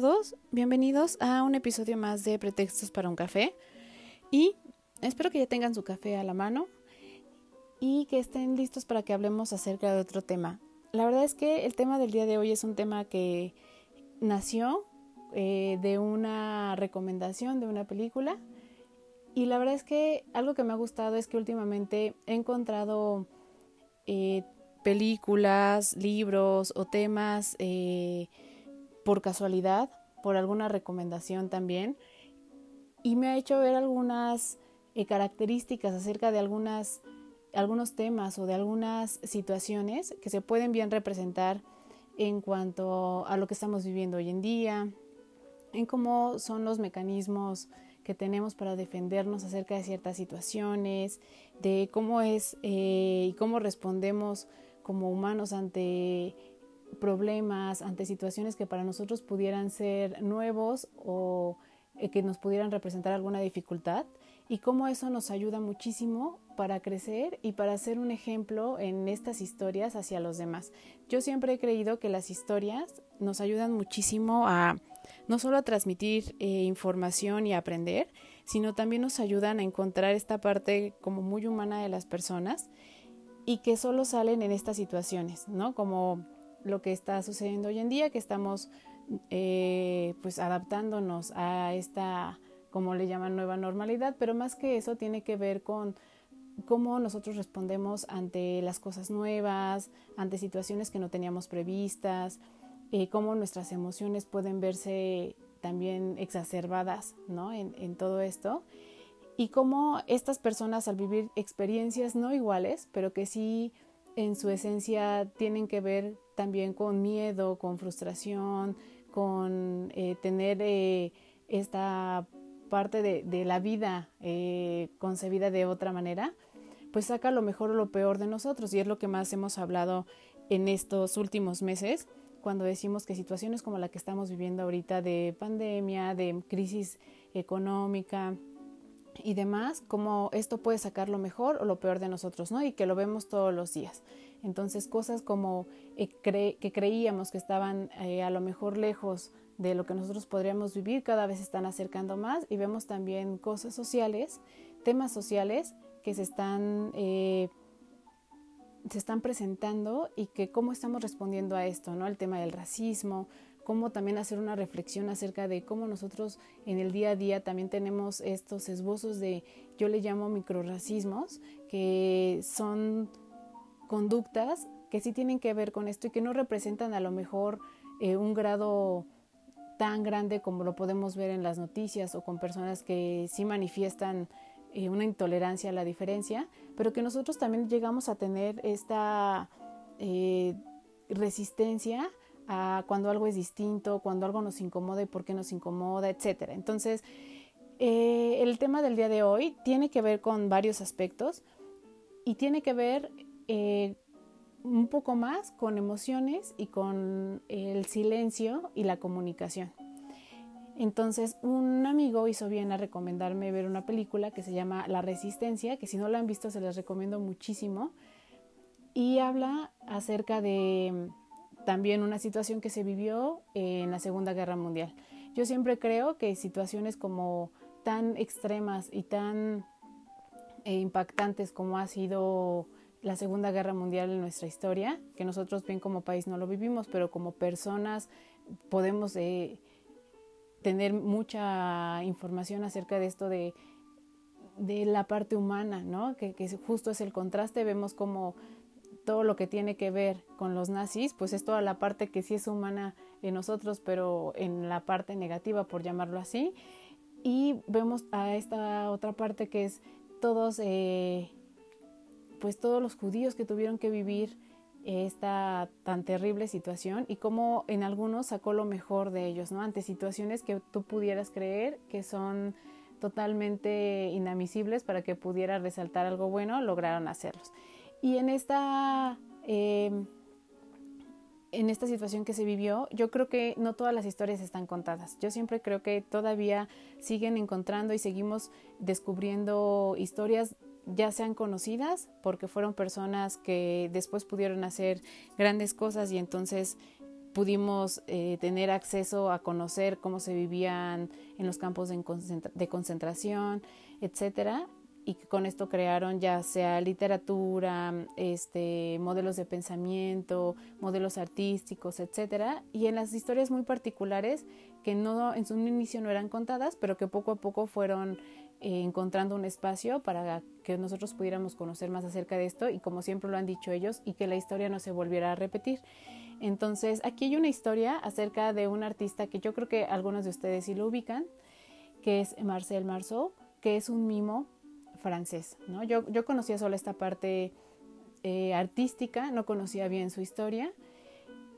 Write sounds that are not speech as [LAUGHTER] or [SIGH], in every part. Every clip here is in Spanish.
Todos, bienvenidos a un episodio más de Pretextos para un café y espero que ya tengan su café a la mano y que estén listos para que hablemos acerca de otro tema. La verdad es que el tema del día de hoy es un tema que nació eh, de una recomendación de una película y la verdad es que algo que me ha gustado es que últimamente he encontrado eh, películas, libros o temas eh, por casualidad, por alguna recomendación también y me ha hecho ver algunas características acerca de algunas algunos temas o de algunas situaciones que se pueden bien representar en cuanto a lo que estamos viviendo hoy en día, en cómo son los mecanismos que tenemos para defendernos acerca de ciertas situaciones, de cómo es eh, y cómo respondemos como humanos ante problemas, ante situaciones que para nosotros pudieran ser nuevos o eh, que nos pudieran representar alguna dificultad y cómo eso nos ayuda muchísimo para crecer y para ser un ejemplo en estas historias hacia los demás. Yo siempre he creído que las historias nos ayudan muchísimo a no solo a transmitir eh, información y aprender, sino también nos ayudan a encontrar esta parte como muy humana de las personas y que solo salen en estas situaciones, ¿no? Como lo que está sucediendo hoy en día, que estamos eh, pues adaptándonos a esta, como le llaman, nueva normalidad, pero más que eso tiene que ver con cómo nosotros respondemos ante las cosas nuevas, ante situaciones que no teníamos previstas, eh, cómo nuestras emociones pueden verse también exacerbadas ¿no? en, en todo esto y cómo estas personas al vivir experiencias no iguales, pero que sí en su esencia tienen que ver también con miedo, con frustración, con eh, tener eh, esta parte de, la vida eh, concebida de otra manera, pues saca lo mejor o lo peor de nosotros. Y es lo que más hemos hablado en estos últimos meses cuando decimos que situaciones como la que estamos viviendo ahorita de pandemia, de crisis económica y demás, como esto puede sacar lo mejor o lo peor de nosotros, ¿no? Y que lo vemos todos los días. Entonces, cosas como eh, que creíamos que estaban eh, a lo mejor lejos de lo que nosotros podríamos vivir cada vez se están acercando más y vemos también cosas sociales, temas sociales que se están, eh, se están presentando y que cómo estamos respondiendo a esto, ¿no? El tema del racismo, cómo también hacer una reflexión acerca de cómo nosotros en el día a día también tenemos estos esbozos de, yo le llamo microracismos, que son conductas que sí tienen que ver con esto y que no representan a lo mejor eh, un grado tan grande como lo podemos ver en las noticias o con personas que sí manifiestan eh, una intolerancia a la diferencia, pero que nosotros también llegamos a tener esta eh, resistencia a cuando algo es distinto, cuando algo nos incomoda y por qué nos incomoda, etc. Entonces, eh, el tema del día de hoy tiene que ver con varios aspectos y tiene que ver un poco más con emociones y con el silencio y la comunicación. Entonces un amigo hizo bien a recomendarme ver una película que se llama La Resistencia, que si no la han visto se les recomiendo muchísimo, y habla acerca de también una situación que se vivió en la Segunda Guerra Mundial. Yo siempre creo que situaciones como tan extremas y tan eh, impactantes como ha sido la Segunda Guerra Mundial en nuestra historia, que nosotros bien como país no lo vivimos, pero como personas podemos eh, tener mucha información acerca de esto de, de la parte humana, ¿no? Que, justo es el contraste, vemos como todo lo que tiene que ver con los nazis, pues es toda la parte que sí es humana en nosotros, pero en la parte negativa, por llamarlo así, y vemos a esta otra parte que es todos... Eh, pues todos los judíos que tuvieron que vivir esta tan terrible situación y cómo en algunos sacó lo mejor de ellos, ¿no? Ante situaciones que tú pudieras creer que son totalmente inadmisibles para que pudiera resaltar algo bueno, lograron hacerlos. Y en esta, em, en esta situación que se vivió, yo creo que no todas las historias están contadas. Yo siempre creo que todavía siguen encontrando y seguimos descubriendo historias ya sean conocidas porque fueron personas que después pudieron hacer grandes cosas y entonces pudimos eh, tener acceso a conocer cómo se vivían en los campos de, de concentración, etcétera, y que con esto crearon ya sea literatura, este, modelos de pensamiento, modelos artísticos, etcétera, y en las historias muy particulares que no en su inicio no eran contadas, pero que poco a poco fueron eh, encontrando un espacio para que nosotros pudiéramos conocer más acerca de esto y como siempre lo han dicho ellos y que la historia no se volviera a repetir. Entonces, aquí hay una historia acerca de un artista que yo creo que algunos de ustedes sí lo ubican, que es Marcel Marceau, que es un mimo francés. ¿no? Yo, yo conocía solo esta parte eh, artística, no conocía bien su historia.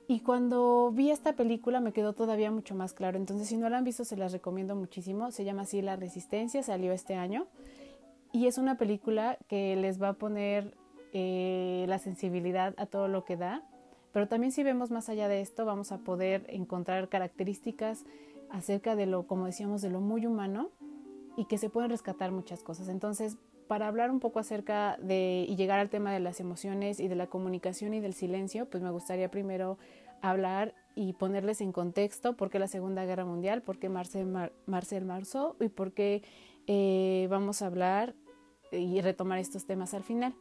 Y cuando vi esta película me quedó todavía mucho más claro. Entonces, si no la han visto, se las recomiendo muchísimo. Se llama así La Resistencia, salió este año. Y es una película que les va a poner eh, la sensibilidad a todo lo que da. Pero también si vemos más allá de esto, vamos a poder encontrar características acerca de lo, como decíamos, de lo muy humano y que se pueden rescatar muchas cosas. Entonces, para hablar un poco acerca de y llegar al tema de las emociones y de la comunicación y del silencio, pues me gustaría primero hablar y ponerles en contexto por qué la Segunda Guerra Mundial, por qué Marcel, Marcel Marceau y por qué eh, vamos a hablar y retomar estos temas al final.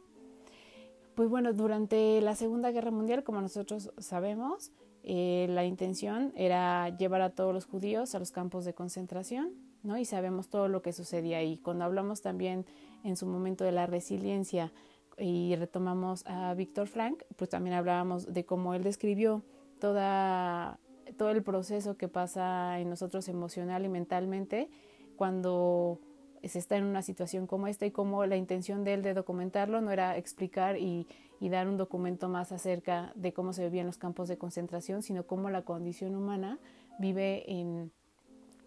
Pues bueno, durante la Segunda Guerra Mundial, como nosotros sabemos, eh, la intención era llevar a todos los judíos a los campos de concentración, ¿no? Y sabemos todo lo que sucedía ahí. Cuando hablamos también en su momento de la resiliencia y retomamos a Víctor Frank, pues también hablábamos de cómo él describió toda, todo el proceso que pasa en nosotros emocional y mentalmente cuando se está en una situación como esta y cómo la intención de él de documentarlo no era explicar y, y dar un documento más acerca de cómo se vivían los campos de concentración, sino cómo la condición humana vive en,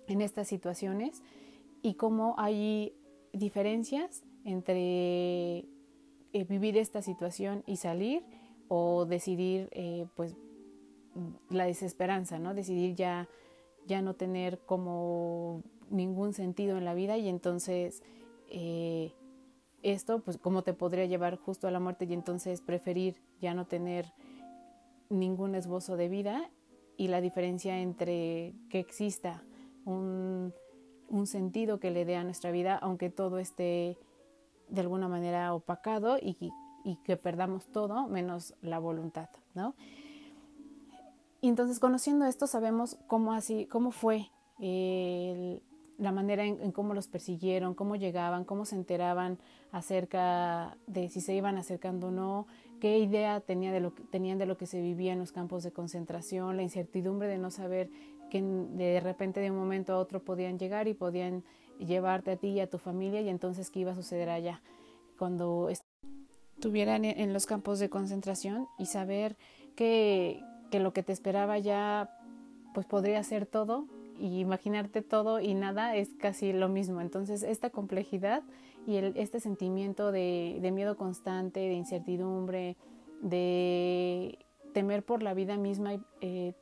en estas situaciones y cómo hay diferencias entre eh, vivir esta situación y salir o decidir eh, pues la desesperanza, ¿no? Decidir ya, ya no tener como ningún sentido en la vida y entonces eh, esto pues como te podría llevar justo a la muerte y entonces preferir ya no tener ningún esbozo de vida y la diferencia entre que exista un, sentido que le dé a nuestra vida aunque todo esté de alguna manera opacado y, que perdamos todo menos la voluntad, ¿no? Y entonces conociendo esto sabemos cómo así, cómo fue la manera en, cómo los persiguieron, cómo llegaban, cómo se enteraban acerca de si se iban acercando o no, qué idea tenía de lo, tenían de lo que se vivía en los campos de concentración, la incertidumbre de no saber que de repente de un momento a otro podían llegar y podían llevarte a ti y a tu familia y entonces qué iba a suceder allá cuando estuvieran en los campos de concentración y saber que, que lo que te esperaba ya pues podría ser todo y imaginarte todo y nada es casi lo mismo. Entonces esta complejidad y este sentimiento de, de miedo constante, de incertidumbre, de temer por la vida misma, eh,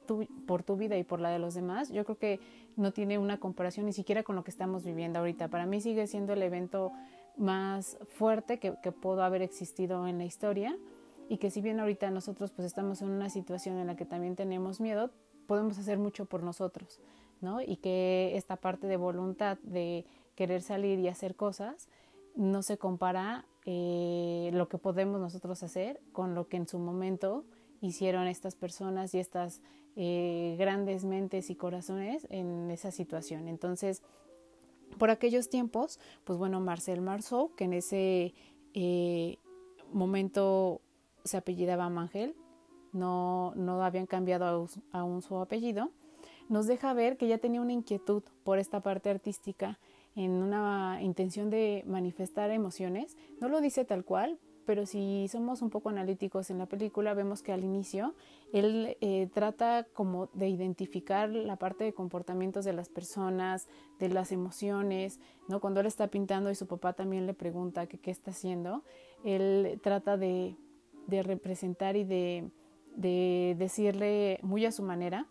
por tu vida y por la de los demás, yo creo que no tiene una comparación ni siquiera con lo que estamos viviendo ahorita. Para mí sigue siendo el evento más fuerte que, que pudo haber existido en la historia y que si bien ahorita nosotros pues estamos en una situación en la que también tenemos miedo, podemos hacer mucho por nosotros, ¿no? Y que esta parte de voluntad de querer salir y hacer cosas no se compara eh, lo que podemos nosotros hacer con lo que en su momento hicieron estas personas y estas eh, grandes mentes y corazones en esa situación. Entonces, por aquellos tiempos, pues bueno, Marcel Marceau, que en ese eh, momento se apellidaba Mangel, no, no habían cambiado aún su apellido, nos deja ver que ya tenía una inquietud por esta parte artística en una intención de manifestar emociones. No lo dice tal cual, pero si somos un poco analíticos en la película, vemos que al inicio él eh, trata como de identificar la parte de comportamientos de las personas, de las emociones, ¿no? Cuando él está pintando y su papá también le pregunta qué está haciendo, él trata de, de representar y de, de, decirle muy a su manera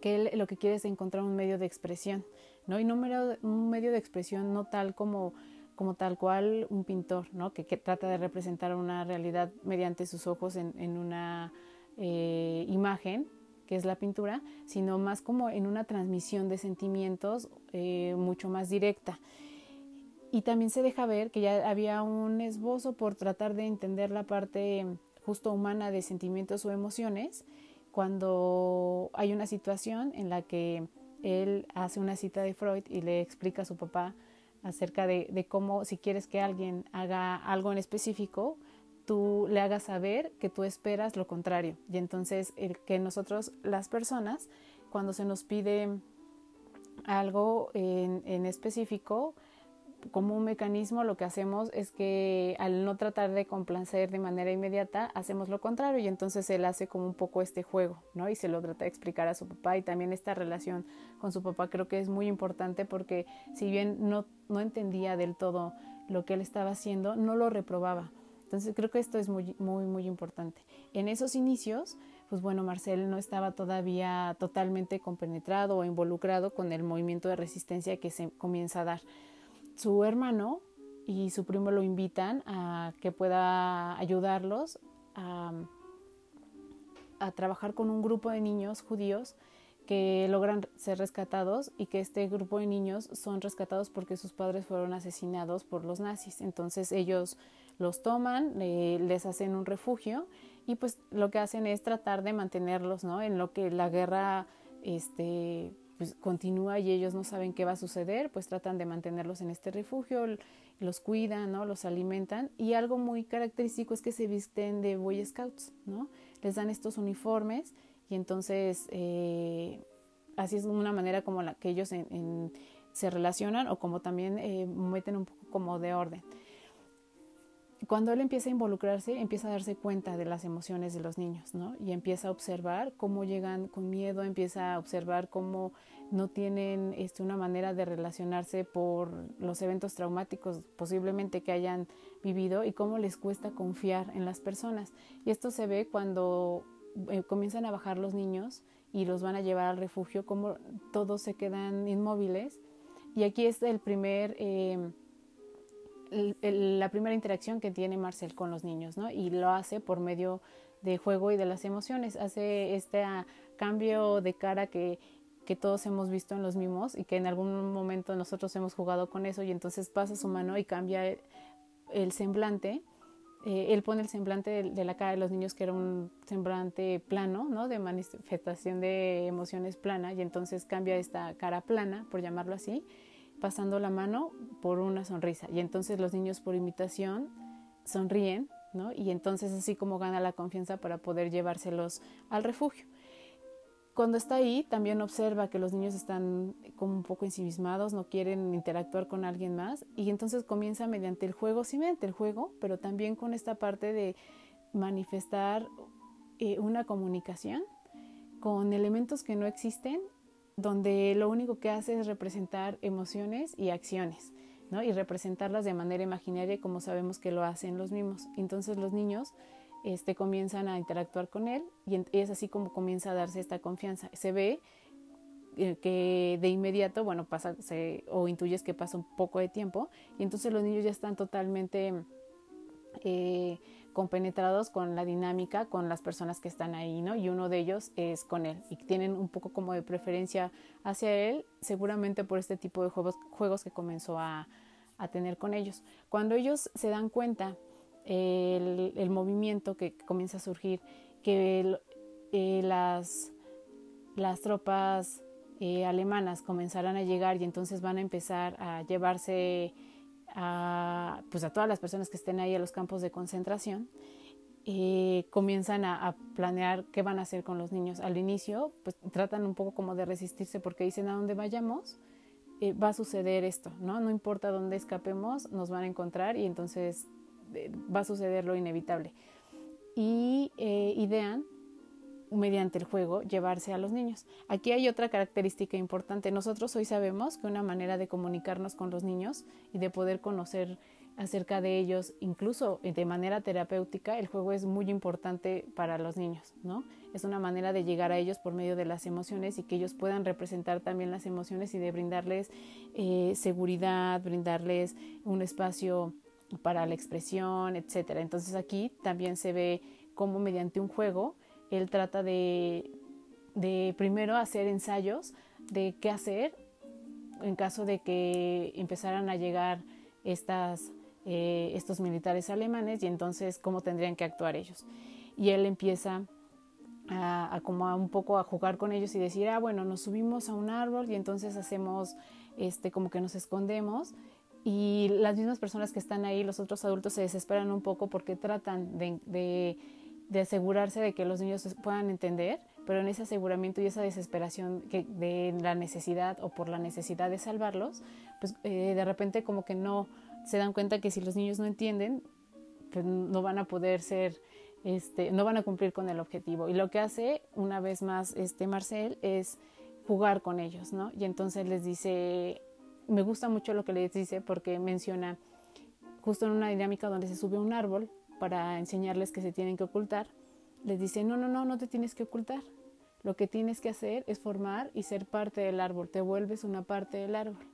que él lo que quiere es encontrar un medio de expresión, ¿no? Y no un medio de expresión no tal como como tal cual un pintor, ¿no? que, trata de representar una realidad mediante sus ojos en, una eh, imagen, que es la pintura, sino más como en una transmisión de sentimientos eh, mucho más directa. Y también se deja ver que ya había un esbozo por tratar de entender la parte justo humana de sentimientos o emociones cuando hay una situación en la que él hace una cita de Freud y le explica a su papá acerca de, cómo si quieres que alguien haga algo en específico, tú le hagas saber que tú esperas lo contrario. Y entonces el que nosotros, las personas, cuando se nos pide algo en, en específico, como un mecanismo lo que hacemos es que al no tratar de complacer de manera inmediata, hacemos lo contrario y entonces él hace como un poco este juego, ¿no? Y se lo trata de explicar a su papá y también esta relación con su papá creo que es muy importante porque si bien no, no entendía del todo lo que él estaba haciendo, no lo reprobaba. Entonces creo que esto es muy, muy, muy importante. En esos inicios, pues bueno, Marcel no estaba todavía totalmente compenetrado o involucrado con el movimiento de resistencia que se comienza a dar su hermano y su primo lo invitan a que pueda ayudarlos a, trabajar con un grupo de niños judíos que logran ser rescatados y que este grupo de niños son rescatados porque sus padres fueron asesinados por los nazis. Entonces ellos los toman, les hacen un refugio y pues lo que hacen es tratar de mantenerlos, ¿no? En lo que la guerra este pues continúa y ellos no saben qué va a suceder, pues tratan de mantenerlos en este refugio, los cuidan, ¿no? Los alimentan y algo muy característico es que se visten de Boy Scouts, ¿no? Les dan estos uniformes y entonces eh, así es una manera como la que ellos se relacionan o como también eh, meten un poco como de orden cuando él empieza a involucrarse, empieza a darse cuenta de las emociones de los niños, ¿no? Y empieza a observar cómo llegan con miedo, empieza a observar cómo no tienen este, una manera de relacionarse por los eventos traumáticos posiblemente que hayan vivido y cómo les cuesta confiar en las personas. Y esto se ve cuando eh, comienzan a bajar los niños y los van a llevar al refugio, cómo todos se quedan inmóviles. Y aquí es el primer... Eh, la primera interacción que tiene Marcel con los niños, ¿no? Y lo hace por medio de juego y de las emociones. Hace este ah, cambio de cara que, que todos hemos visto en los mimos y que en algún momento nosotros hemos jugado con eso y entonces pasa su mano y cambia el, semblante. Eh, él pone el semblante de, de, la cara de los niños que era un semblante plano, ¿no? De manifestación de emociones plana y entonces cambia esta cara plana, por llamarlo así, pasando la mano por una sonrisa. Y entonces los niños por imitación sonríen, ¿no? Y entonces así como gana la confianza para poder llevárselos al refugio. Cuando está ahí, también observa que los niños están como un poco ensimismados, no quieren interactuar con alguien más, y entonces comienza mediante el juego, sí mediante el juego, pero también con esta parte de manifestar eh, una comunicación con elementos que no existen donde lo único que hace es representar emociones y acciones, ¿no? Y representarlas de manera imaginaria como sabemos que lo hacen los mismos. Entonces los niños este, comienzan a interactuar con él y es así como comienza a darse esta confianza. Se ve eh, que de inmediato, bueno, pasa o intuyes que pasa un poco de tiempo y entonces los niños ya están totalmente eh, compenetrados con la dinámica, con las personas que están ahí, ¿no? Y uno de ellos es con él y tienen un poco como de preferencia hacia él, seguramente por este tipo de juegos, juegos que comenzó a, tener con ellos. Cuando ellos se dan cuenta el, movimiento que comienza a surgir, que eh, las, las tropas eh, alemanas comenzarán a llegar y entonces van a empezar a llevarse a, pues a todas las personas que estén ahí a los campos de concentración, y comienzan a, planear qué van a hacer con los niños. Al inicio, pues tratan un poco como de resistirse porque dicen a dónde vayamos eh, va a suceder esto, ¿no? No importa dónde escapemos, nos van a encontrar y entonces va a suceder lo inevitable. Y idean mediante el juego llevarse a los niños. Aquí hay otra característica importante. Nosotros hoy sabemos que una manera de comunicarnos con los niños y de poder conocer acerca de ellos, incluso de manera terapéutica, el juego es muy importante para los niños, ¿no? Es una manera de llegar a ellos por medio de las emociones y que ellos puedan representar también las emociones y de brindarles eh, seguridad, brindarles un espacio para la expresión, etcétera. Entonces aquí también se ve cómo mediante un juego él trata de, primero hacer ensayos de qué hacer en caso de que empezaran a llegar estas, eh, estos militares alemanes y entonces cómo tendrían que actuar ellos. Y él empieza a, como a un poco a jugar con ellos y decir, ah, bueno, nos subimos a un árbol y entonces hacemos este, como que nos escondemos y las mismas personas que están ahí, los otros adultos se desesperan un poco porque tratan de de asegurarse de que los niños puedan entender, pero en ese aseguramiento y esa desesperación que de la necesidad o por la necesidad de salvarlos, pues eh, de repente como que no se dan cuenta que si los niños no entienden, pues no van a poder ser, este, no van a cumplir con el objetivo. Y lo que hace una vez más este Marcel es jugar con ellos, ¿no? Y entonces les dice, me gusta mucho lo que les dice porque menciona justo en una dinámica donde se sube un árbol para enseñarles que se tienen que ocultar, les dice, no, no, no, no te tienes que ocultar. Lo que tienes que hacer es formar y ser parte del árbol, te vuelves una parte del árbol.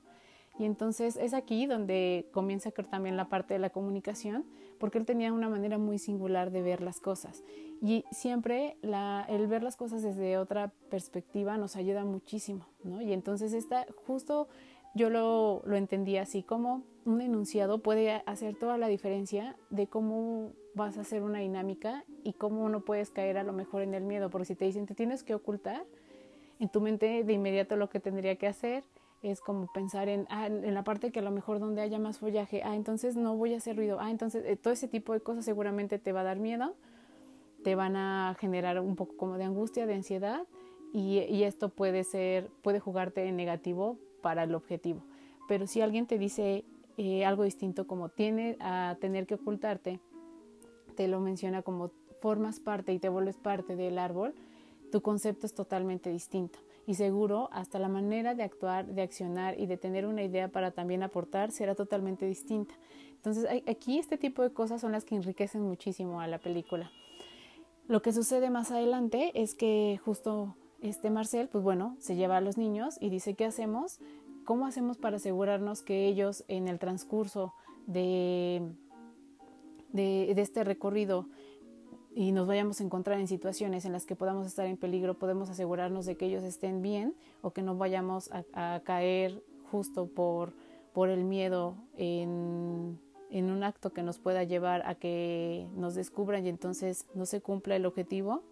Y entonces es aquí donde comienza también la parte de la comunicación, porque él tenía una manera muy singular de ver las cosas. Y siempre el ver las cosas desde otra perspectiva nos ayuda muchísimo, ¿no? Y entonces está justo yo lo, lo entendí así como un enunciado puede hacer toda la diferencia de cómo vas a hacer una dinámica y cómo no puedes caer a lo mejor en el miedo, porque si te dicen te tienes que ocultar, en tu mente de inmediato lo que tendría que hacer es como pensar en, ah, en la parte que a lo mejor donde haya más follaje, ah, entonces no voy a hacer ruido, ah, entonces eh, todo ese tipo de cosas seguramente te va a dar miedo, te van a generar un poco como de angustia, de ansiedad y, y esto puede ser, puede jugarte en negativo para el objetivo. Pero si alguien te dice eh, algo distinto como tiene a tener que ocultarte, te lo menciona como formas parte y te vuelves parte del árbol, tu concepto es totalmente distinto. Y seguro hasta la manera de actuar, de accionar y de tener una idea para también aportar será totalmente distinta. Entonces aquí este tipo de cosas son las que enriquecen muchísimo a la película. Lo que sucede más adelante es que justo este Marcel, pues bueno, se lleva a los niños y dice, ¿qué hacemos? ¿Cómo hacemos para asegurarnos que ellos en el transcurso de, de, este recorrido y nos vayamos a encontrar en situaciones en las que podamos estar en peligro, podemos asegurarnos de que ellos estén bien o que no vayamos a, caer justo por, por el miedo en, en un acto que nos pueda llevar a que nos descubran y entonces no se cumpla el objetivo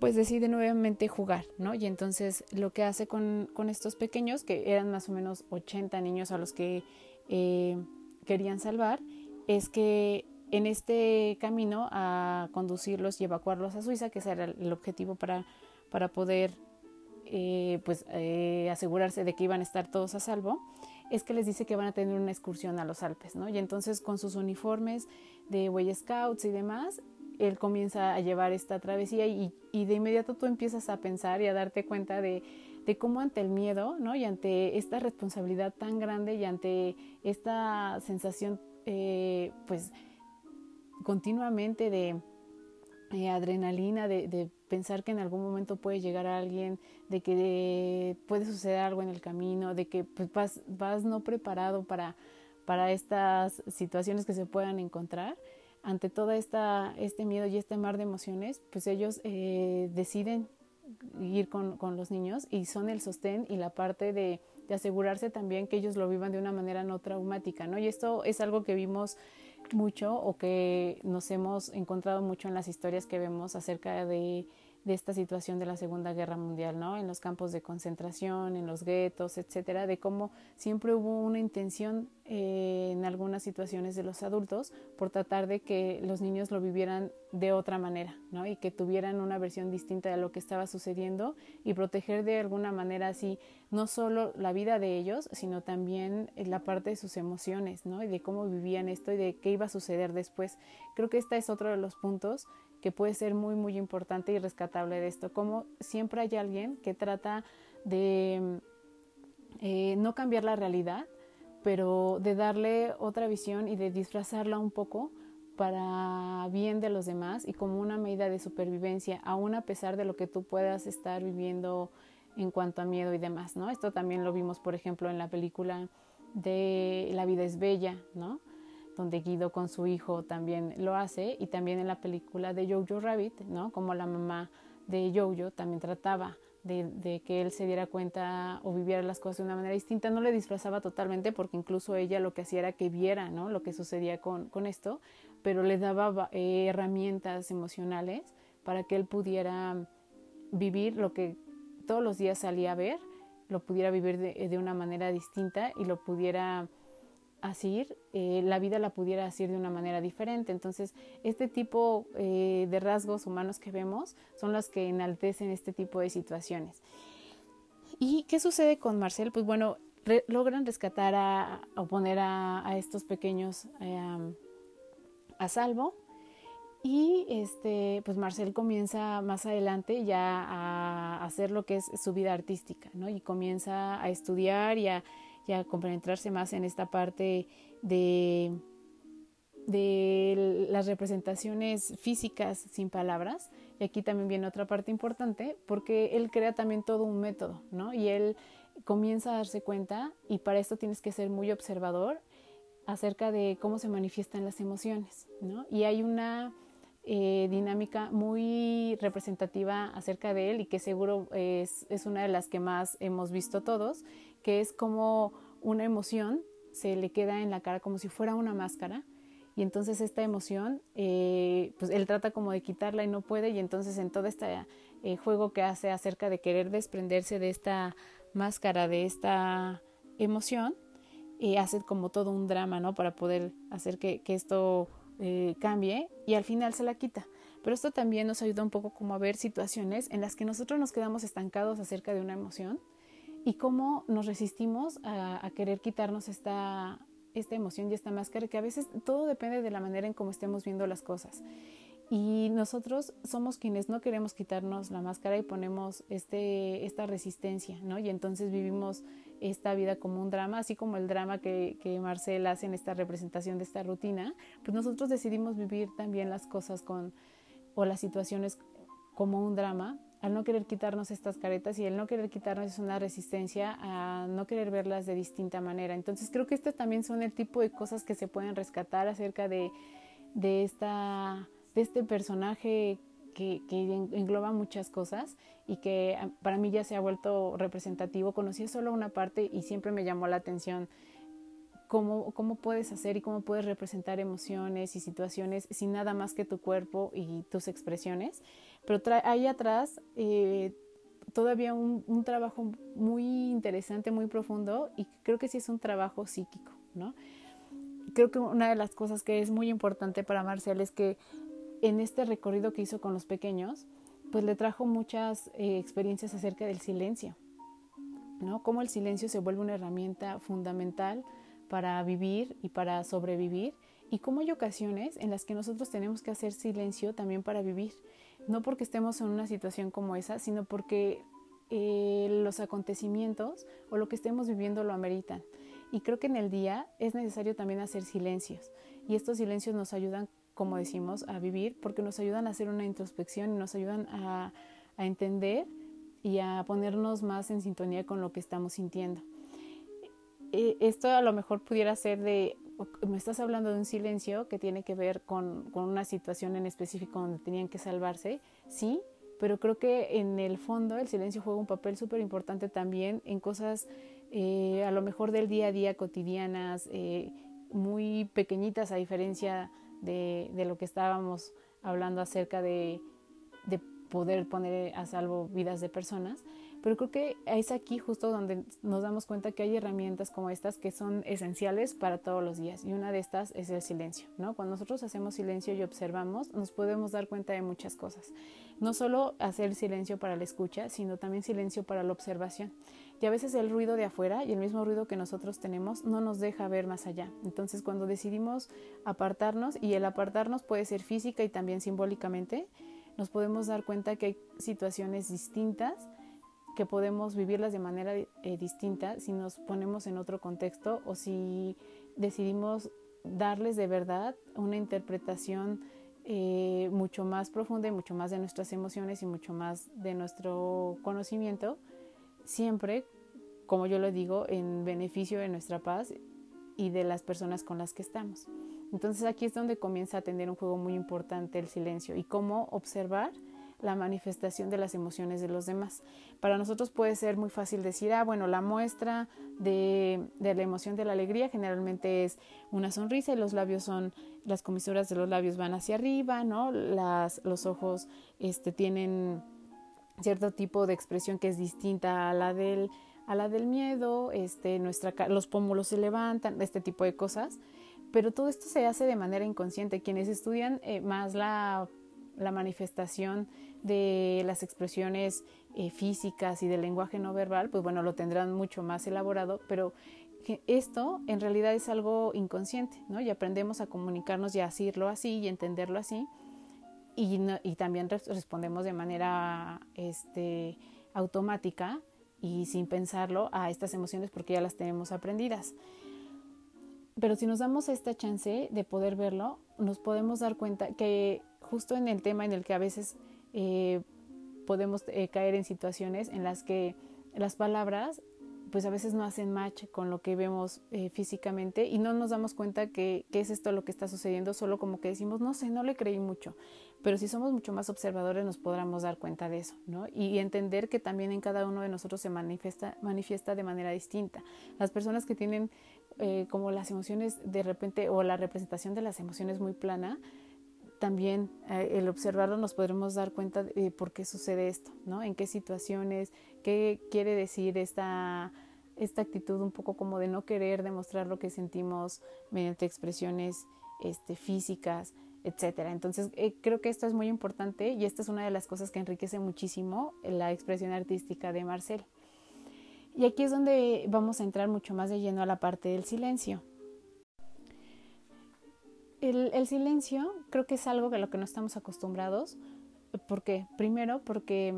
pues decide nuevamente jugar, ¿no? Y entonces lo que hace con, estos pequeños, que eran más o menos 80 niños a los que eh, querían salvar, es que en este camino a conducirlos y evacuarlos a Suiza, que ese era el objetivo para, para poder eh, pues, eh, asegurarse de que iban a estar todos a salvo, es que les dice que van a tener una excursión a los Alpes, ¿no? Y entonces con sus uniformes de Boy Scouts y demás, él comienza a llevar esta travesía y, de inmediato tú empiezas a pensar y a darte cuenta de, cómo ante el miedo, ¿no? Y ante esta responsabilidad tan grande y ante esta sensación, eh, pues, continuamente de adrenalina, de, pensar que en algún momento puede llegar a alguien, de que puede suceder algo en el camino, de que pues, vas, vas no preparado para, para estas situaciones que se puedan encontrar ante todo este miedo y este mar de emociones, pues ellos eh, deciden ir con, con, los niños y son el sostén y la parte de, de, asegurarse también que ellos lo vivan de una manera no traumática, ¿no? Y esto es algo que vimos mucho o que nos hemos encontrado mucho en las historias que vemos acerca de, de esta situación de la Segunda Guerra Mundial, ¿no? En los campos de concentración, en los guetos, etcétera, de cómo siempre hubo una intención eh, en algunas situaciones de los adultos por tratar de que los niños lo vivieran de otra manera, ¿no? Y que tuvieran una versión distinta de lo que estaba sucediendo y proteger de alguna manera así no solo la vida de ellos, sino también la parte de sus emociones, ¿no? Y de cómo vivían esto y de qué iba a suceder después. Creo que este es otro de los puntos que puede ser muy, muy importante y rescatable de esto, como siempre hay alguien que trata de eh, no cambiar la realidad, pero de darle otra visión y de disfrazarla un poco para bien de los demás y como una medida de supervivencia, aún a pesar de lo que tú puedas estar viviendo en cuanto a miedo y demás, ¿no? Esto también lo vimos, por ejemplo, en la película de La vida es bella, ¿no? Donde Guido con su hijo también lo hace y también en la película de Jojo Rabbit, ¿no? Como la mamá de Jojo también trataba de, que él se diera cuenta o viviera las cosas de una manera distinta. No le disfrazaba totalmente porque incluso ella lo que hacía era que viera ¿no? lo que sucedía con, con esto, pero le daba eh, herramientas emocionales para que él pudiera vivir lo que todos los días salía a ver, lo pudiera vivir de, de una manera distinta y lo pudiera asir, eh, la vida la pudiera asir de una manera diferente. Entonces, este tipo eh, de rasgos humanos que vemos son los que enaltecen este tipo de situaciones. ¿Y qué sucede con Marcel? Pues bueno, logran rescatar a, o poner a, estos pequeños eh, a salvo. Y este, pues Marcel comienza más adelante ya a hacer lo que es su vida artística, ¿no? Y comienza a estudiar y a ya compenetrarse más en esta parte de, de las representaciones físicas sin palabras. Y aquí también viene otra parte importante porque él crea también todo un método, ¿no? Y él comienza a darse cuenta y para esto tienes que ser muy observador acerca de cómo se manifiestan las emociones, ¿no? Y hay una eh, dinámica muy representativa acerca de él y que seguro es, es, una de las que más hemos visto todos, que es como una emoción se le queda en la cara como si fuera una máscara y entonces esta emoción, eh, pues él trata como de quitarla y no puede y entonces en todo este eh, juego que hace acerca de querer desprenderse de esta máscara, de esta emoción, eh, hace como todo un drama, ¿no? Para poder hacer que, que esto cambie y al final se la quita. Pero esto también nos ayuda un poco como a ver situaciones en las que nosotros nos quedamos estancados acerca de una emoción y cómo nos resistimos a, querer quitarnos esta, esta emoción y esta máscara, que a veces todo depende de la manera en cómo estemos viendo las cosas. Y nosotros somos quienes no queremos quitarnos la máscara y ponemos este, esta resistencia, ¿no? Y entonces vivimos esta vida como un drama, así como el drama que, que Marcel hace en esta representación de esta rutina, pues nosotros decidimos vivir también las cosas con, o las situaciones como un drama al no querer quitarnos estas caretas y el no querer quitarnos es una resistencia a no querer verlas de distinta manera. Entonces creo que estas también son el tipo de cosas que se pueden rescatar acerca de, de, esta, de este personaje que, que, engloba muchas cosas y que ah, para mí ya se ha vuelto representativo. Conocí solo una parte y siempre me llamó la atención cómo, cómo puedes hacer y cómo puedes representar emociones y situaciones sin nada más que tu cuerpo y tus expresiones. Pero hay atrás eh, todavía un, un, trabajo muy interesante, muy profundo y creo que sí es un trabajo psíquico, ¿no? Creo que una de las cosas que es muy importante para Marcial es que en este recorrido que hizo con los pequeños, pues le trajo muchas eh, experiencias acerca del silencio, ¿no? Cómo el silencio se vuelve una herramienta fundamental para vivir y para sobrevivir y cómo hay ocasiones en las que nosotros tenemos que hacer silencio también para vivir, no porque estemos en una situación como esa, sino porque eh, los acontecimientos o lo que estemos viviendo lo ameritan. Y creo que en el día es necesario también hacer silencios y estos silencios nos ayudan, como decimos, a vivir porque nos ayudan a hacer una introspección y nos ayudan a, entender y a ponernos más en sintonía con lo que estamos sintiendo. Eh, esto a lo mejor pudiera ser de, me estás hablando de un silencio que tiene que ver con, con una situación en específico donde tenían que salvarse, sí, pero creo que en el fondo el silencio juega un papel súper importante también en cosas eh, a lo mejor del día a día cotidianas, eh, muy pequeñitas a diferencia de, de, lo que estábamos hablando acerca de, de poder poner a salvo vidas de personas, Pero creo que es aquí justo donde nos damos cuenta que hay herramientas como estas que son esenciales para todos los días. Y una de estas es el silencio, ¿no? Cuando nosotros hacemos silencio y observamos, nos podemos dar cuenta de muchas cosas. No solo hacer silencio para la escucha, sino también silencio para la observación. Y a veces el ruido de afuera y el mismo ruido que nosotros tenemos no nos deja ver más allá. Entonces cuando decidimos apartarnos, y el apartarnos puede ser física y también simbólicamente, nos podemos dar cuenta que hay situaciones distintas que podemos vivirlas de manera eh, distinta si nos ponemos en otro contexto o si decidimos darles de verdad una interpretación eh, mucho más profunda y mucho más de nuestras emociones y mucho más de nuestro conocimiento, siempre, como yo lo digo, en beneficio de nuestra paz y de las personas con las que estamos. Entonces aquí es donde comienza a tener un juego muy importante el silencio y cómo observar la manifestación de las emociones de los demás. Para nosotros puede ser muy fácil decir, ah, bueno, la muestra de, de, la emoción de la alegría generalmente es una sonrisa y los labios son, las comisuras de los labios van hacia arriba, ¿no? Las, los ojos este, tienen cierto tipo de expresión que es distinta a la del, a la del miedo, este, nuestra, los pómulos se levantan, este tipo de cosas pero todo esto se hace de manera inconsciente. Quienes estudian eh, más la, la, manifestación de las expresiones eh, físicas y del lenguaje no verbal, pues bueno, lo tendrán mucho más elaborado, pero esto en realidad es algo inconsciente, ¿no? Y aprendemos a comunicarnos y a decirlo así y entenderlo así. Y, y también respondemos de manera este, automática y sin pensarlo a estas emociones porque ya las tenemos aprendidas. Pero si nos damos esta chance de poder verlo, nos podemos dar cuenta que justo en el tema en el que a veces eh, podemos eh, caer en situaciones en las que las palabras pues a veces no hacen match con lo que vemos eh, físicamente y no nos damos cuenta que, que, es esto lo que está sucediendo, solo como que decimos, no sé, no le creí mucho, pero si somos mucho más observadores nos podremos dar cuenta de eso, ¿no? Y, entender que también en cada uno de nosotros se manifiesta, manifiesta de manera distinta. Las personas que tienen como las emociones de repente o la representación de las emociones muy plana, también eh, el observarlo nos podremos dar cuenta de por qué sucede esto, ¿no? En qué situaciones, qué quiere decir esta, esta actitud un poco como de no querer demostrar lo que sentimos mediante expresiones este, físicas, etcétera. Entonces eh, creo que esto es muy importante y esta es una de las cosas que enriquece muchísimo la expresión artística de Marcel. Y aquí es donde vamos a entrar mucho más de lleno a la parte del silencio. El, silencio creo que es algo a lo que no estamos acostumbrados. ¿Por qué? Primero porque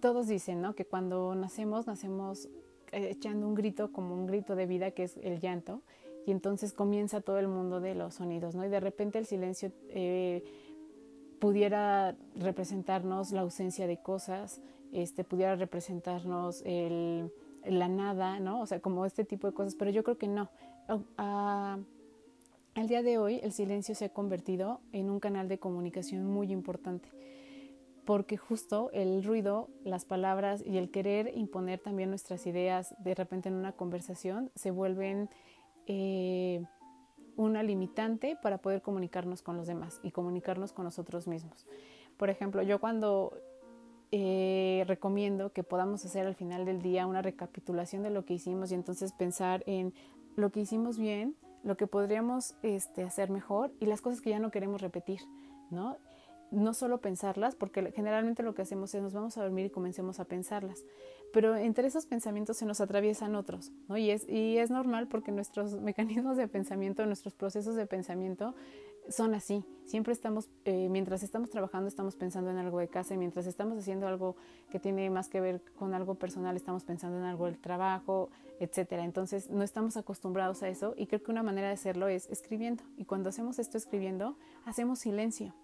todos dicen ¿no? que cuando nacemos, nacemos eh, echando un grito como un grito de vida que es el llanto y entonces comienza todo el mundo de los sonidos, ¿no? Y de repente el silencio eh, pudiera representarnos la ausencia de cosas, este, pudiera representarnos el, la nada, ¿no? O sea, como este tipo de cosas, pero yo creo que no. Al día de hoy el silencio se ha convertido en un canal de comunicación muy importante, porque justo el ruido, las palabras y el querer imponer también nuestras ideas de repente en una conversación se vuelven eh, una limitante para poder comunicarnos con los demás y comunicarnos con nosotros mismos. Por ejemplo, yo cuando eh, recomiendo que podamos hacer al final del día una recapitulación de lo que hicimos y entonces pensar en lo que hicimos bien, lo que podríamos este, hacer mejor y las cosas que ya no queremos repetir, ¿no? No solo pensarlas, porque generalmente lo que hacemos es nos vamos a dormir y comencemos a pensarlas, pero entre esos pensamientos se nos atraviesan otros, ¿no? Y es, y es normal porque nuestros [LAUGHS] mecanismos de pensamiento, nuestros procesos de pensamiento son así. Siempre estamos, eh, mientras estamos trabajando, estamos pensando en algo de casa y mientras estamos haciendo algo que tiene más que ver con algo personal, estamos pensando en algo del trabajo, etcétera. Entonces, no estamos acostumbrados a eso y creo que una manera de hacerlo es escribiendo. Y cuando hacemos esto escribiendo, hacemos silencio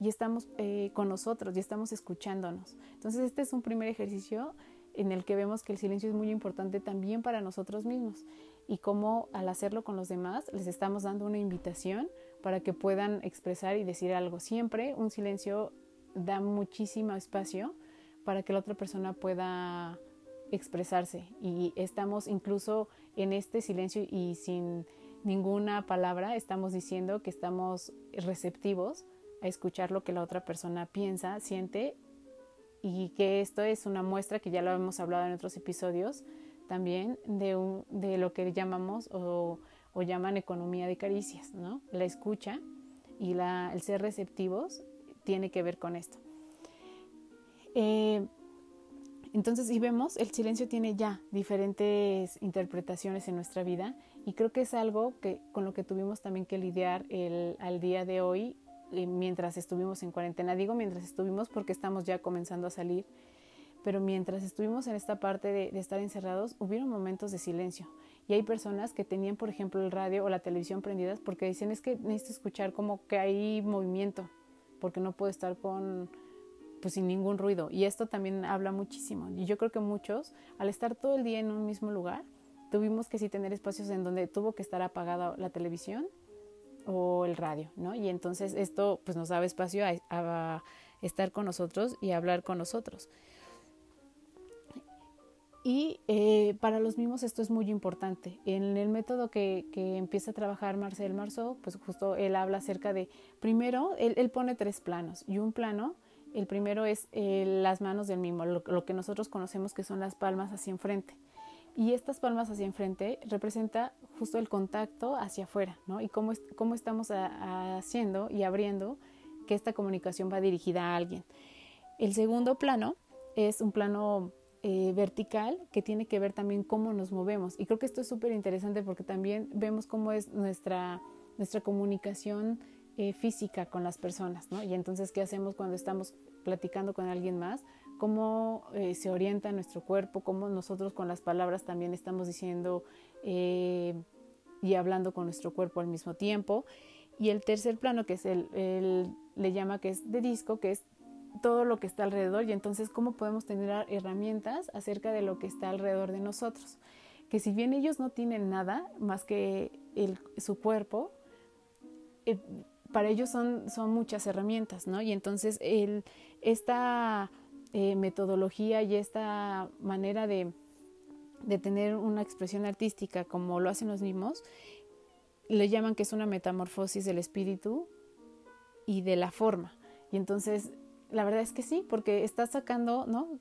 y estamos eh, con nosotros y estamos escuchándonos. Entonces, este es un primer ejercicio en el que vemos que el silencio es muy importante también para nosotros mismos y cómo al hacerlo con los demás les estamos dando una invitación para que puedan expresar y decir algo. Siempre un silencio da muchísimo espacio para que la otra persona pueda expresarse y estamos incluso en este silencio y sin ninguna palabra estamos diciendo que estamos receptivos a escuchar lo que la otra persona piensa, siente y que esto es una muestra que ya lo hemos hablado en otros episodios también de, un, de lo que llamamos o, o, llaman economía de caricias, ¿no? La escucha y el ser receptivos tiene que ver con esto. Eh, entonces, si vemos, el silencio tiene ya diferentes interpretaciones en nuestra vida y creo que es algo que, con lo que tuvimos también que lidiar el, al día de hoy eh, mientras estuvimos en cuarentena. Digo mientras estuvimos porque estamos ya comenzando a salir, pero mientras estuvimos en esta parte de, de estar encerrados, hubieron momentos de silencio. Y hay personas que tenían, por ejemplo, el radio o la televisión prendidas porque dicen es que necesito escuchar como que hay movimiento, porque no puedo estar con pues sin ningún ruido. Y esto también habla muchísimo. Y yo creo que muchos, al estar todo el día en un mismo lugar, tuvimos que sí tener espacios en donde tuvo que estar apagada la televisión o el radio, ¿no? Y entonces esto pues nos daba espacio a, estar con nosotros y hablar con nosotros. Y eh, para los mismos esto es muy importante. En el método que, empieza a trabajar Marcel Marceau, pues justo él habla acerca de, primero, él, pone tres planos y un plano, el primero es eh, las manos del mismo, lo, lo, que nosotros conocemos que son las palmas hacia enfrente. Y estas palmas hacia enfrente representa justo el contacto hacia afuera, ¿no? Y cómo, cómo estamos haciendo y abriendo que esta comunicación va dirigida a alguien. El segundo plano es un plano eh, vertical que tiene que ver también cómo nos movemos. Y creo que esto es súper interesante porque también vemos cómo es nuestra, nuestra comunicación eh, física con las personas, ¿no? Y entonces, ¿qué hacemos cuando estamos platicando con alguien más? cómo eh, se orienta nuestro cuerpo, cómo nosotros con las palabras también estamos diciendo eh, y hablando con nuestro cuerpo al mismo tiempo. Y el tercer plano, que es el, le llama que es de disco, que es todo lo que está alrededor y entonces cómo podemos tener herramientas acerca de lo que está alrededor de nosotros. Que si bien ellos no tienen nada más que su cuerpo, eh, para ellos son, son muchas herramientas, ¿no? Y entonces esta eh, metodología y esta manera de, de tener una expresión artística como lo hacen los mismos, le llaman que es una metamorfosis del espíritu y de la forma. Y entonces, la verdad es que sí, porque estás sacando ¿no?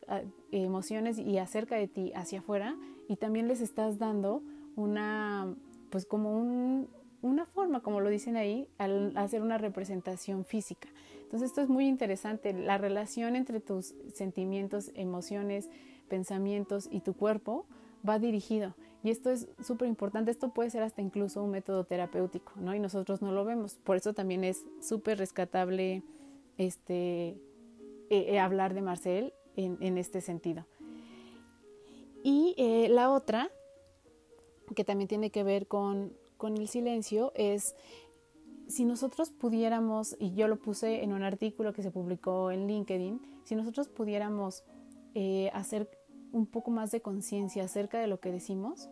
emociones y acerca de ti hacia afuera y también les estás dando una, pues como un, una forma, como lo dicen ahí, al hacer una representación física. Entonces esto es muy interesante, la relación entre tus sentimientos, emociones, pensamientos y tu cuerpo va dirigido. Y esto es súper importante, esto puede ser hasta incluso un método terapéutico, ¿no? Y nosotros no lo vemos. Por eso también es súper rescatable este, eh, eh, hablar de Marcel en, este sentido. Y eh, la otra, que también tiene que ver con, con el silencio, es si nosotros pudiéramos, y yo lo puse en un artículo que se publicó en LinkedIn, si nosotros pudiéramos hacer un poco más de conciencia acerca de lo que decimos,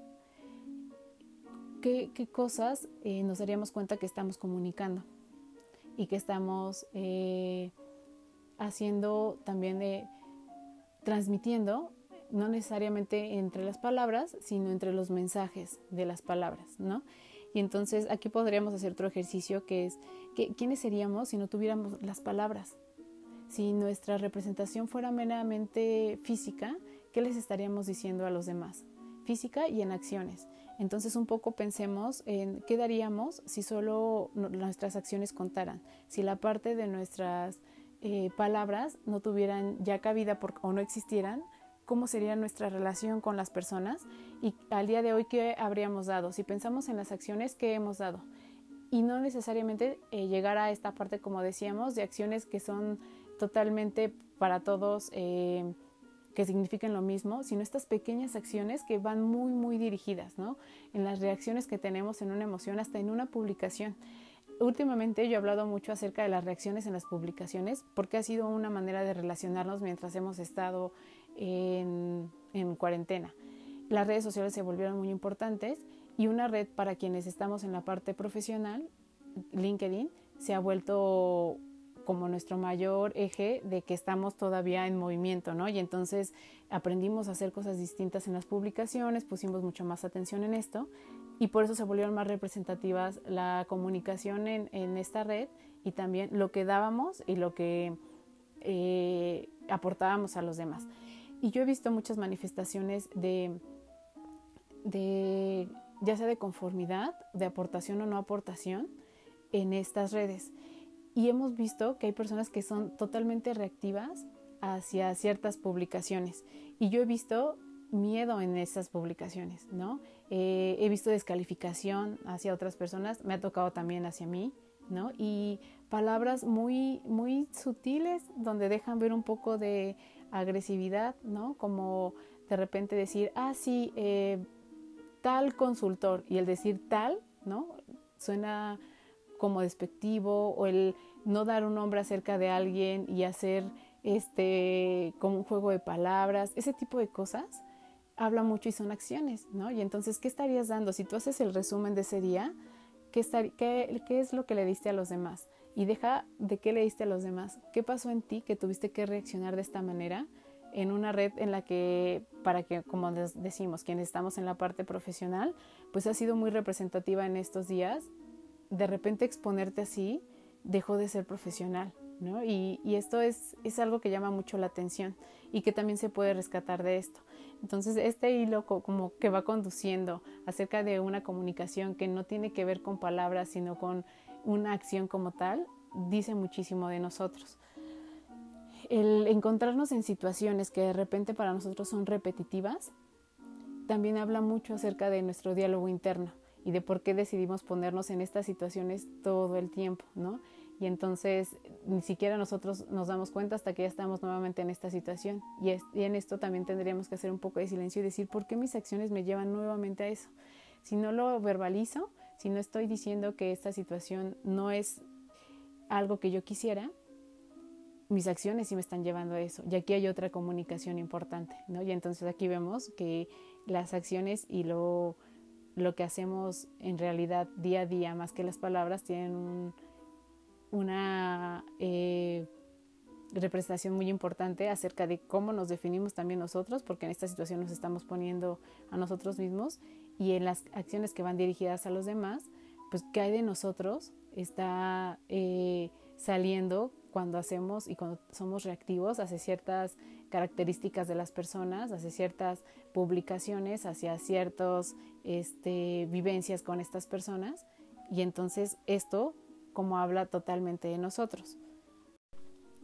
qué, cosas nos daríamos cuenta que estamos comunicando y que estamos haciendo también de transmitiendo no necesariamente entre las palabras, sino entre los mensajes de las palabras, ¿no? Y entonces aquí podríamos hacer otro ejercicio que es, ¿quiénes seríamos si no tuviéramos las palabras? Si nuestra representación fuera meramente física, ¿qué les estaríamos diciendo a los demás? Física y en acciones. Entonces un poco pensemos en qué daríamos si solo nuestras acciones contaran, si la parte de nuestras eh, palabras no tuvieran ya cabida o no existieran, cómo sería nuestra relación con las personas y al día de hoy qué habríamos dado. Si pensamos en las acciones, ¿qué hemos dado? Y no necesariamente eh, llegar a esta parte, como decíamos, de acciones que son totalmente para todos, eh, que signifiquen lo mismo, sino estas pequeñas acciones que van muy, muy dirigidas, ¿no? En las reacciones que tenemos en una emoción, hasta en una publicación. Últimamente yo he hablado mucho acerca de las reacciones en las publicaciones porque ha sido una manera de relacionarnos mientras hemos estado en, cuarentena. Las redes sociales se volvieron muy importantes y una red para quienes estamos en la parte profesional, LinkedIn, se ha vuelto como nuestro mayor eje de que estamos todavía en movimiento, ¿no? Y entonces aprendimos a hacer cosas distintas en las publicaciones, pusimos mucho más atención en esto y por eso se volvieron más representativas la comunicación en, en esta red y también lo que dábamos y lo que eh, aportábamos a los demás. Y yo he visto muchas manifestaciones de, de, ya sea de conformidad, de aportación o no aportación en estas redes. Y hemos visto que hay personas que son totalmente reactivas hacia ciertas publicaciones. Y yo he visto miedo en esas publicaciones, ¿no? Eh, he visto descalificación hacia otras personas, me ha tocado también hacia mí, ¿no? Y palabras muy, muy sutiles donde dejan ver un poco de agresividad, ¿no? Como de repente decir, ah, sí, eh, tal consultor, y el decir tal, ¿no? Suena como despectivo, o el no dar un nombre acerca de alguien y hacer este como un juego de palabras, ese tipo de cosas habla mucho y son acciones, ¿no? Y entonces, ¿qué estarías dando? Si tú haces el resumen de ese día, ¿qué, qué, qué es lo que le diste a los demás? Y deja de qué le diste a los demás. ¿Qué pasó en ti que tuviste que reaccionar de esta manera en una red en la que, para que, como decimos, quienes estamos en la parte profesional, pues ha sido muy representativa en estos días, de repente exponerte así dejó de ser profesional, ¿no? Y, y esto es, es algo que llama mucho la atención y que también se puede rescatar de esto. Entonces, este hilo como que va conduciendo acerca de una comunicación que no tiene que ver con palabras, sino con una acción como tal, dice muchísimo de nosotros. El encontrarnos en situaciones que de repente para nosotros son repetitivas, también habla mucho acerca de nuestro diálogo interno y de por qué decidimos ponernos en estas situaciones todo el tiempo, ¿no? Y entonces ni siquiera nosotros nos damos cuenta hasta que ya estamos nuevamente en esta situación. Y, en esto también tendríamos que hacer un poco de silencio y decir, ¿por qué mis acciones me llevan nuevamente a eso? Si no lo verbalizo, si no estoy diciendo que esta situación no es algo que yo quisiera, mis acciones sí me están llevando a eso. Y aquí hay otra comunicación importante, ¿no? Y entonces aquí vemos que las acciones y lo, lo que hacemos en realidad día a día, más que las palabras, tienen un una eh, representación muy importante acerca de cómo nos definimos también nosotros, porque en esta situación nos estamos poniendo a nosotros mismos y en las acciones que van dirigidas a los demás, pues qué hay de nosotros está eh, saliendo cuando hacemos y cuando somos reactivos hacia ciertas características de las personas, hacia ciertas publicaciones, hacia ciertas este, vivencias con estas personas. Y entonces esto como habla totalmente de nosotros.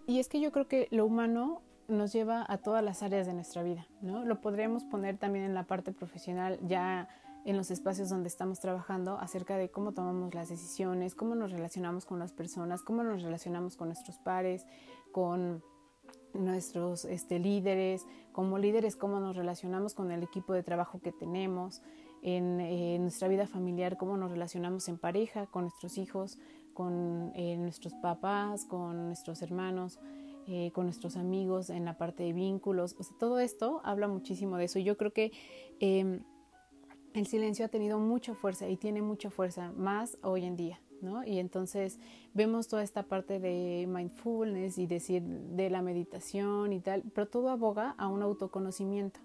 Y es que yo creo que lo humano nos lleva a todas las áreas de nuestra vida, ¿no? Lo podríamos poner también en la parte profesional, ya en los espacios donde estamos trabajando, acerca de cómo tomamos las decisiones, cómo nos relacionamos con las personas, cómo nos relacionamos con nuestros pares, con nuestros este, líderes, como líderes, cómo nos relacionamos con el equipo de trabajo que tenemos, en nuestra vida familiar, cómo nos relacionamos en pareja, con nuestros hijos, con eh, nuestros papás, con nuestros hermanos, eh, con nuestros amigos en la parte de vínculos. O sea, todo esto habla muchísimo de eso. Y yo creo que em, el silencio ha tenido mucha fuerza y tiene mucha fuerza más hoy en día. ¿no? Y entonces vemos toda esta parte de mindfulness y decir de la meditación y tal, pero todo aboga a un autoconocimiento.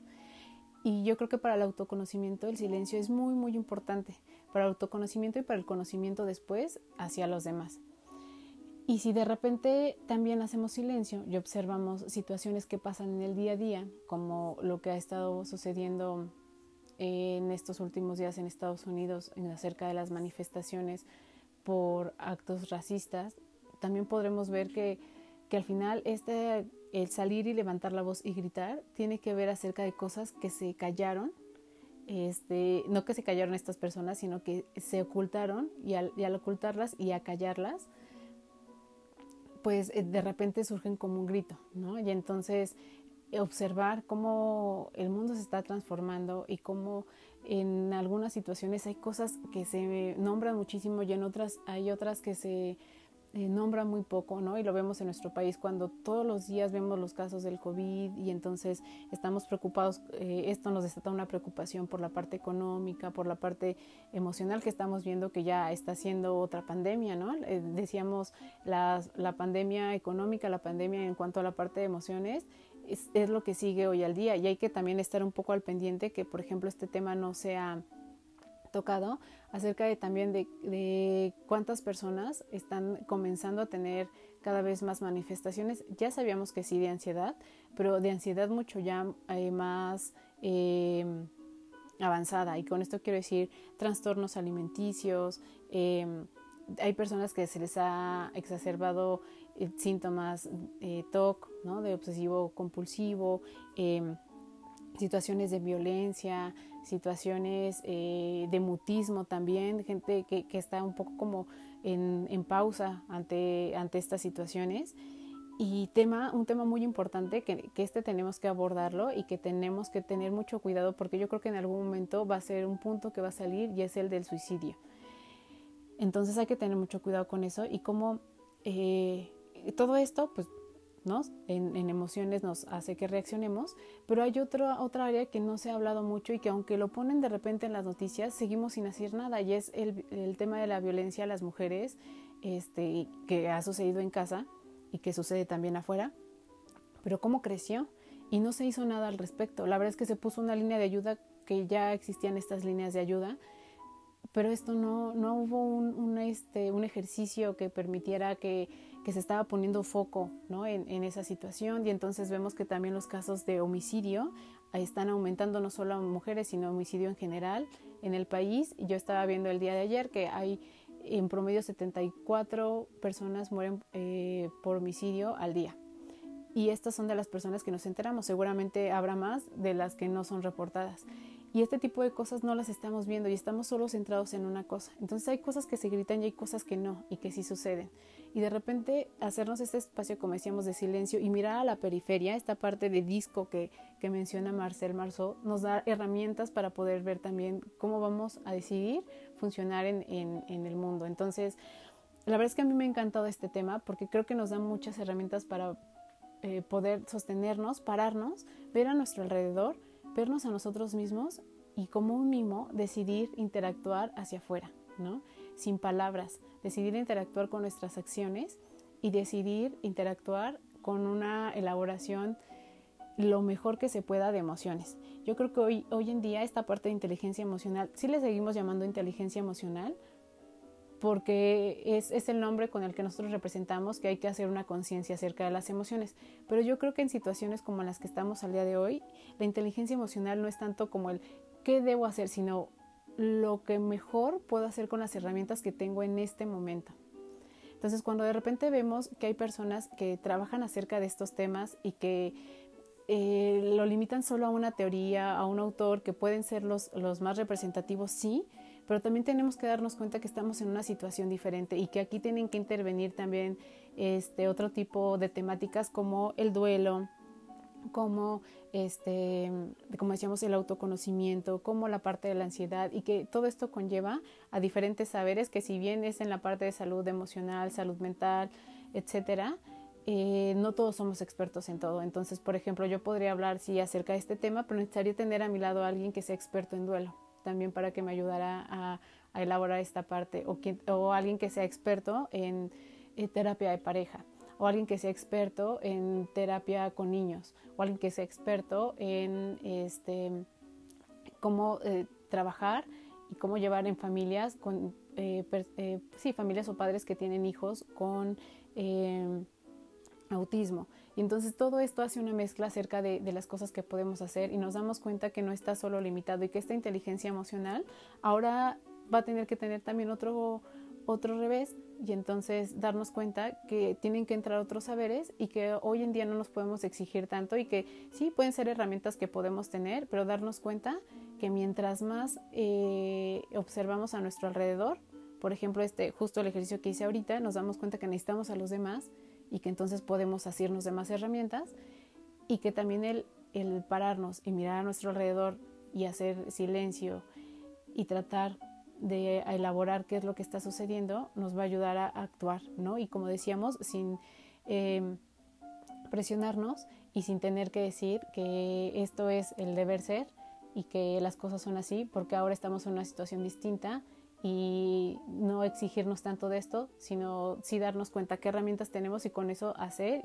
Y yo creo que para el autoconocimiento el silencio es muy, muy importante, para autoconocimiento y para el conocimiento después hacia los demás. Y si de repente también hacemos silencio y observamos situaciones que pasan en el día a día, como lo que ha estado sucediendo en estos últimos días en Estados Unidos en acerca de las manifestaciones por actos racistas, también podremos ver que, que al final este el salir y levantar la voz y gritar tiene que ver acerca de cosas que se callaron, este, no que se callaron estas personas, sino que se ocultaron y al, ocultarlas y a callarlas, pues eh, de repente surgen como un grito, ¿no? Y entonces observar cómo el mundo se está transformando y cómo en algunas situaciones hay cosas que se nombran muchísimo y en otras hay otras que se eh, nombra muy poco, ¿no? Y lo vemos en nuestro país cuando todos los días vemos los casos del COVID y entonces estamos preocupados, eh, esto nos desata una preocupación por la parte económica, por la parte emocional que estamos viendo que ya está siendo otra pandemia, ¿no? Eh, decíamos la, la, pandemia económica, la pandemia en cuanto a la parte de emociones. Es, es lo que sigue hoy al día y hay que también estar un poco al pendiente que, por ejemplo, este tema no sea tocado acerca de también de, cuántas personas están comenzando a tener cada vez más manifestaciones. Ya sabíamos que sí de ansiedad, pero de ansiedad mucho ya eh, más eh, avanzada. Y con esto quiero decir trastornos alimenticios. Eh, hay personas que se les ha exacerbado eh, síntomas eh, TOC, ¿no? de obsesivo compulsivo, em, situaciones de violencia, situaciones eh, de mutismo también, gente que, que está un poco como en, en, pausa ante, ante estas situaciones. Y tema, un tema muy importante que, que, este tenemos que abordarlo y que tenemos que tener mucho cuidado porque yo creo que en algún momento va a ser un punto que va a salir y es el del suicidio. Entonces hay que tener mucho cuidado con eso y cómo eh, todo esto, pues, En, en, emociones nos hace que reaccionemos, pero hay otro, otra área que no se ha hablado mucho y que aunque lo ponen de repente en las noticias, seguimos sin hacer nada y es el, el tema de la violencia a las mujeres este, que ha sucedido en casa y que sucede también afuera, pero cómo creció y no se hizo nada al respecto. La verdad es que se puso una línea de ayuda que ya existían estas líneas de ayuda, pero esto no, no hubo un, un, este, un ejercicio que permitiera que que se estaba poniendo foco ¿no? en, esa situación y entonces vemos que también los casos de homicidio están aumentando no solo a mujeres sino homicidio en general en el país. Yo estaba viendo el día de ayer que hay en promedio 74 personas mueren eh, por homicidio al día. Y estas son de las personas que nos enteramos. Seguramente habrá más de las que no son reportadas y este tipo de cosas no las estamos viendo y estamos solo centrados en una cosa. Entonces hay cosas que se gritan y hay cosas que no y que sí suceden. Y de repente hacernos este espacio, como decíamos, de silencio y mirar a la periferia, esta parte de disco que, que menciona Marcel Marceau, nos da herramientas para poder ver también cómo vamos a decidir funcionar en, en, el mundo. Entonces, la verdad es que a mí me ha encantado este tema porque creo que nos da muchas herramientas para eh, poder sostenernos, pararnos, ver a nuestro alrededor vernos a nosotros mismos y como un mimo decidir interactuar hacia afuera, ¿no? Sin palabras, decidir interactuar con nuestras acciones y decidir interactuar con una elaboración lo mejor que se pueda de emociones. Yo creo que hoy, hoy en día esta parte de inteligencia emocional, sí le seguimos llamando inteligencia emocional, porque es, es, el nombre con el que nosotros representamos que hay que hacer una conciencia acerca de las emociones. Pero yo creo que en situaciones como las que estamos al día de hoy, la inteligencia emocional no es tanto como el qué debo hacer, sino lo que mejor puedo hacer con las herramientas que tengo en este momento. Entonces, cuando de repente vemos que hay personas que trabajan acerca de estos temas y que eh, lo limitan solo a una teoría, a un autor, que pueden ser los, los más representativos, sí, pero también tenemos que darnos cuenta que estamos en una situación diferente y que aquí tienen que intervenir también este otro tipo de temáticas como el duelo, como este como decíamos el autoconocimiento, como la parte de la ansiedad y que todo esto conlleva a diferentes saberes que si bien es en la parte de salud emocional, salud mental, etcétera, eh, no todos somos expertos en todo. Entonces, por ejemplo, yo podría hablar sí acerca de este tema, pero necesitaría tener a mi lado a alguien que sea experto en duelo también para que me ayudara a, elaborar esta parte o, que, o, alguien que sea experto en, terapia de pareja o alguien que sea experto en terapia con niños o alguien que sea experto en este cómo eh, trabajar y cómo llevar en familias con eh, eh, sí familias o padres que tienen hijos con autismo y entonces todo esto hace una mezcla acerca de, las cosas que podemos hacer y nos damos cuenta que no está solo limitado y que esta inteligencia emocional ahora va a tener que tener también otro, otro revés y entonces darnos cuenta que tienen que entrar otros saberes y que hoy en día no nos podemos exigir tanto y que sí pueden ser herramientas que podemos tener, pero darnos cuenta que mientras más eh, observamos a nuestro alrededor, por ejemplo, este justo el ejercicio que hice ahorita, nos damos cuenta que necesitamos a los demás y que entonces podemos hacernos de más herramientas y que también el, el pararnos y mirar a nuestro alrededor y hacer silencio y tratar de elaborar qué es lo que está sucediendo nos va a ayudar a actuar, ¿no? Y como decíamos, sin eh, presionarnos y sin tener que decir que esto es el deber ser y que las cosas son así, porque ahora estamos en una situación distinta y no exigirnos tanto de esto, sino sí darnos cuenta qué herramientas tenemos y con eso hacer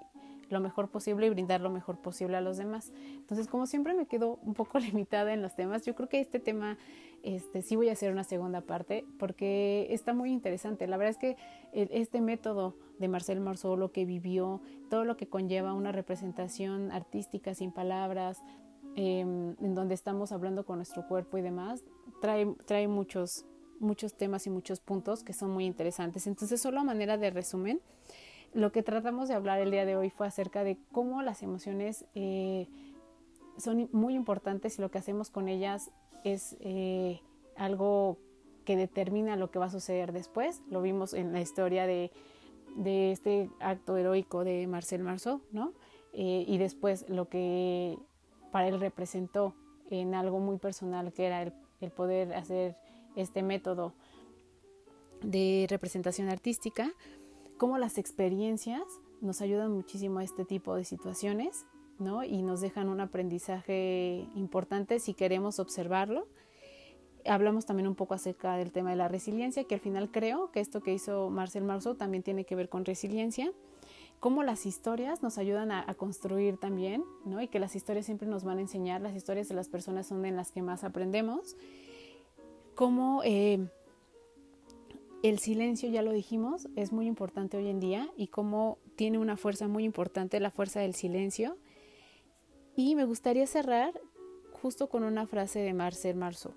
lo mejor posible y brindar lo mejor posible a los demás. Entonces, como siempre me quedo un poco [LAUGHS] limitada en los temas, yo creo que este tema este, sí voy a hacer una segunda parte porque está muy interesante. La verdad es que este método de Marcel Marceau, lo que vivió, todo lo que conlleva una representación artística sin palabras, em, en donde estamos hablando con nuestro cuerpo y demás, trae, trae muchos, muchos temas y muchos puntos que son muy interesantes. Entonces, solo a manera de resumen, lo que tratamos de hablar el día de hoy fue acerca de cómo las emociones eh, son muy importantes y lo que hacemos con ellas es eh, algo que determina lo que va a suceder después. Lo vimos en la historia de, de este acto heroico de Marcel Marceau, ¿no? Eh, y después lo que para él representó en algo muy personal, que era el, el poder hacer este método de representación artística, cómo las experiencias nos ayudan muchísimo a este tipo de situaciones, ¿no? Y nos dejan un aprendizaje importante si queremos observarlo. Hablamos también un poco acerca del tema de la resiliencia, que al final creo que esto que hizo Marcel Marceau también tiene que ver con resiliencia. Cómo las historias nos ayudan a, construir también, ¿no? Y que las historias siempre nos van a enseñar, las historias de las personas son en las que más aprendemos. Cómo eh, el silencio, ya lo dijimos, es muy importante hoy en día y cómo tiene una fuerza muy importante la fuerza del silencio. Y me gustaría cerrar justo con una frase de Marcel Marceau.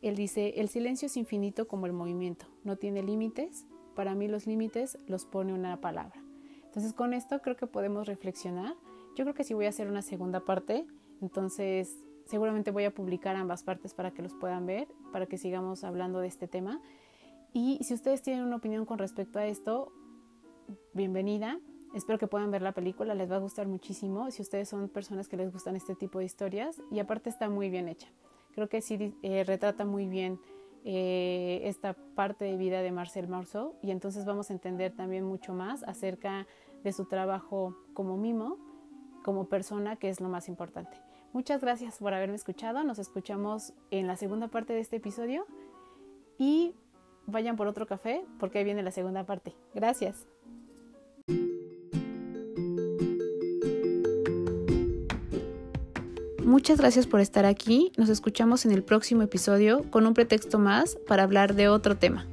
Él dice, el silencio es infinito como el movimiento, no tiene límites, para mí los límites los pone una palabra. Entonces con esto creo que podemos reflexionar. Yo creo que sí voy a hacer una segunda parte, entonces seguramente voy a publicar ambas partes para que los puedan ver, para que sigamos hablando de este tema. Y si ustedes tienen una opinión con respecto a esto, bienvenida. Espero que puedan ver la película, les va a gustar muchísimo si ustedes son personas que les gustan este tipo de historias y aparte está muy bien hecha. Creo que sí eh, retrata muy bien eh, esta parte de vida de Marcel Marceau y entonces vamos a entender también mucho más acerca de su trabajo como mimo, como persona, que es lo más importante. Muchas gracias por haberme escuchado, nos escuchamos en la segunda parte de este episodio y vayan por otro café porque ahí viene la segunda parte. Gracias. Muchas gracias por estar aquí. Nos escuchamos en el próximo episodio con un pretexto más para hablar de otro tema.